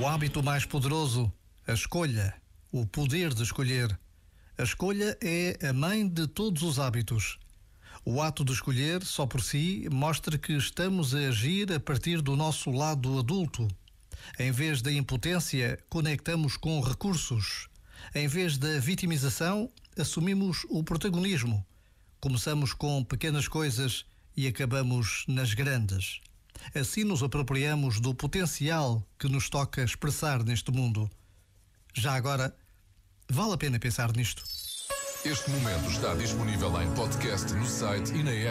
O hábito mais poderoso, a escolha, o poder de escolher. A escolha é a mãe de todos os hábitos. O ato de escolher, só por si, mostra que estamos a agir a partir do nosso lado adulto. Em vez da impotência, conectamos com recursos. Em vez da vitimização, assumimos o protagonismo. Começamos com pequenas coisas e acabamos nas grandes. Assim nos apropriamos do potencial que nos toca expressar neste mundo. Já agora, vale a pena pensar nisto. Este momento está disponível em podcast no site e na app.